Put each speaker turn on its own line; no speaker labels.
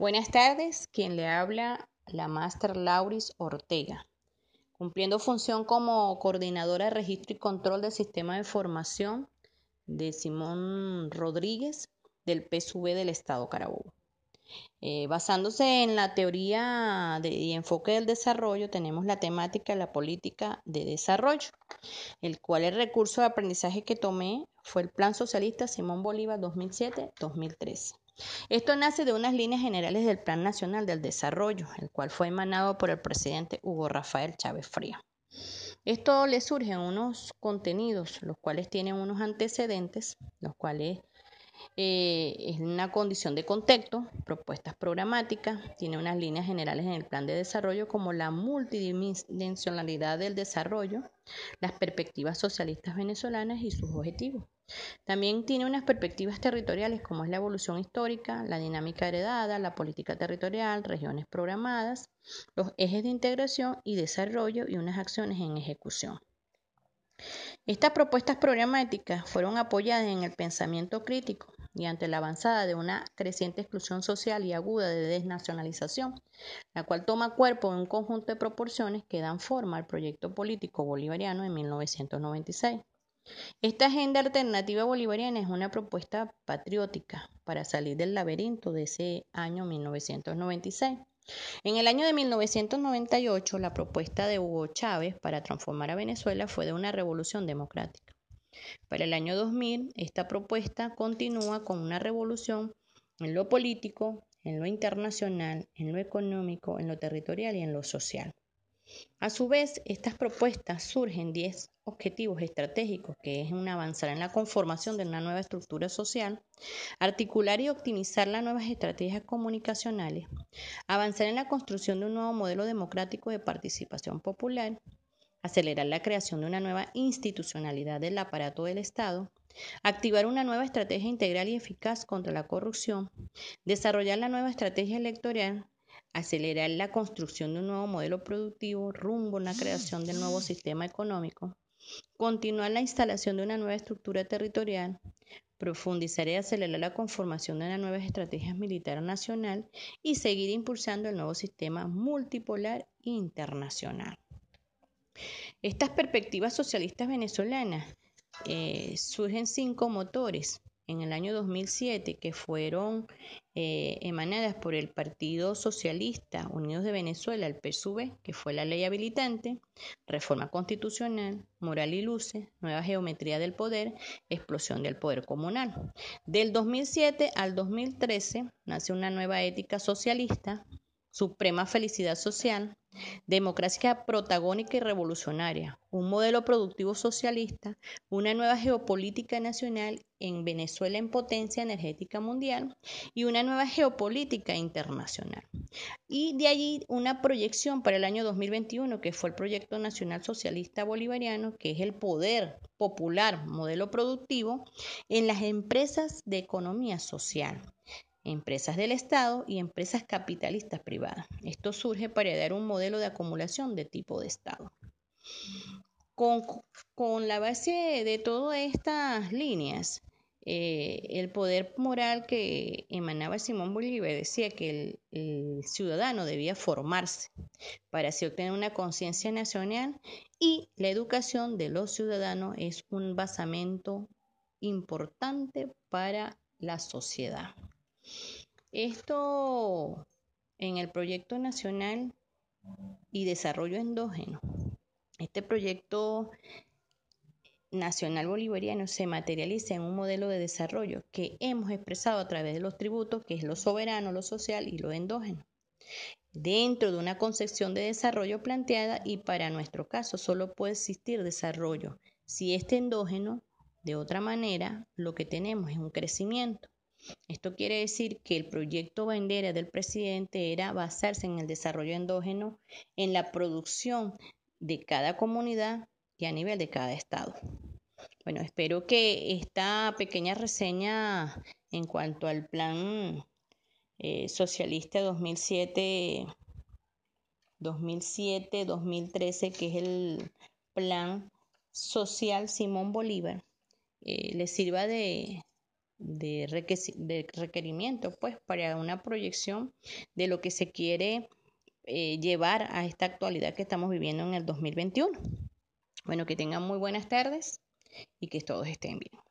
Buenas tardes, quien le habla la Máster Lauris Ortega, cumpliendo función como coordinadora de registro y control del sistema de formación de Simón Rodríguez del PSV del Estado Carabobo. Eh, basándose en la teoría de, y enfoque del desarrollo, tenemos la temática de la política de desarrollo, el cual el recurso de aprendizaje que tomé fue el Plan Socialista Simón Bolívar 2007-2013. Esto nace de unas líneas generales del Plan Nacional del Desarrollo, el cual fue emanado por el presidente Hugo Rafael Chávez Fría. Esto le surgen unos contenidos, los cuales tienen unos antecedentes, los cuales eh, es una condición de contexto, propuestas programáticas, tiene unas líneas generales en el plan de desarrollo como la multidimensionalidad del desarrollo, las perspectivas socialistas venezolanas y sus objetivos. También tiene unas perspectivas territoriales como es la evolución histórica, la dinámica heredada, la política territorial, regiones programadas, los ejes de integración y desarrollo y unas acciones en ejecución. Estas propuestas programáticas fueron apoyadas en el pensamiento crítico y ante la avanzada de una creciente exclusión social y aguda de desnacionalización, la cual toma cuerpo en un conjunto de proporciones que dan forma al proyecto político bolivariano en 1996. Esta agenda alternativa bolivariana es una propuesta patriótica para salir del laberinto de ese año 1996. En el año de 1998, la propuesta de Hugo Chávez para transformar a Venezuela fue de una revolución democrática. Para el año 2000, esta propuesta continúa con una revolución en lo político, en lo internacional, en lo económico, en lo territorial y en lo social. A su vez, estas propuestas surgen 10 objetivos estratégicos, que es un avanzar en la conformación de una nueva estructura social, articular y optimizar las nuevas estrategias comunicacionales, avanzar en la construcción de un nuevo modelo democrático de participación popular, acelerar la creación de una nueva institucionalidad del aparato del Estado, activar una nueva estrategia integral y eficaz contra la corrupción, desarrollar la nueva estrategia electoral, acelerar la construcción de un nuevo modelo productivo rumbo a la creación del nuevo sistema económico, continuar la instalación de una nueva estructura territorial, profundizar y acelerar la conformación de una nueva estrategia militar nacional y seguir impulsando el nuevo sistema multipolar internacional. Estas perspectivas socialistas venezolanas eh, surgen cinco motores en el año 2007 que fueron eh, emanadas por el Partido Socialista Unidos de Venezuela, el PSUV, que fue la ley habilitante, reforma constitucional, moral y luces, nueva geometría del poder, explosión del poder comunal. Del 2007 al 2013 nace una nueva ética socialista, suprema felicidad social, democracia protagónica y revolucionaria, un modelo productivo socialista, una nueva geopolítica nacional en Venezuela en potencia energética mundial y una nueva geopolítica internacional. Y de allí una proyección para el año 2021, que fue el Proyecto Nacional Socialista Bolivariano, que es el poder popular, modelo productivo, en las empresas de economía social empresas del Estado y empresas capitalistas privadas. Esto surge para dar un modelo de acumulación de tipo de Estado. Con, la base de todas estas líneas, eh, el poder moral que emanaba Simón Bolívar decía que el, el ciudadano debía formarse para así obtener una conciencia nacional y la educación de los ciudadanos es un basamento importante para la sociedad. Esto en el proyecto nacional y desarrollo endógeno. Este proyecto nacional bolivariano se materializa en un modelo de desarrollo que hemos expresado a través de los tributos, que es lo soberano, lo social y lo endógeno. Dentro de una concepción de desarrollo planteada y para nuestro caso solo puede existir desarrollo si este endógeno, de otra manera, lo que tenemos es un crecimiento. Esto quiere decir que el proyecto bandera del presidente era basarse en el desarrollo endógeno, en la producción de cada comunidad y a nivel de cada estado. Bueno, espero que esta pequeña reseña en cuanto al plan eh, socialista 2007 2007-2013, que es el plan social Simón Bolívar, eh, les sirva de, de, requerimiento pues para una proyección de lo que se quiere eh, llevar a esta actualidad que estamos viviendo en el 2021. Bueno, que tengan muy buenas tardes y que todos estén bien.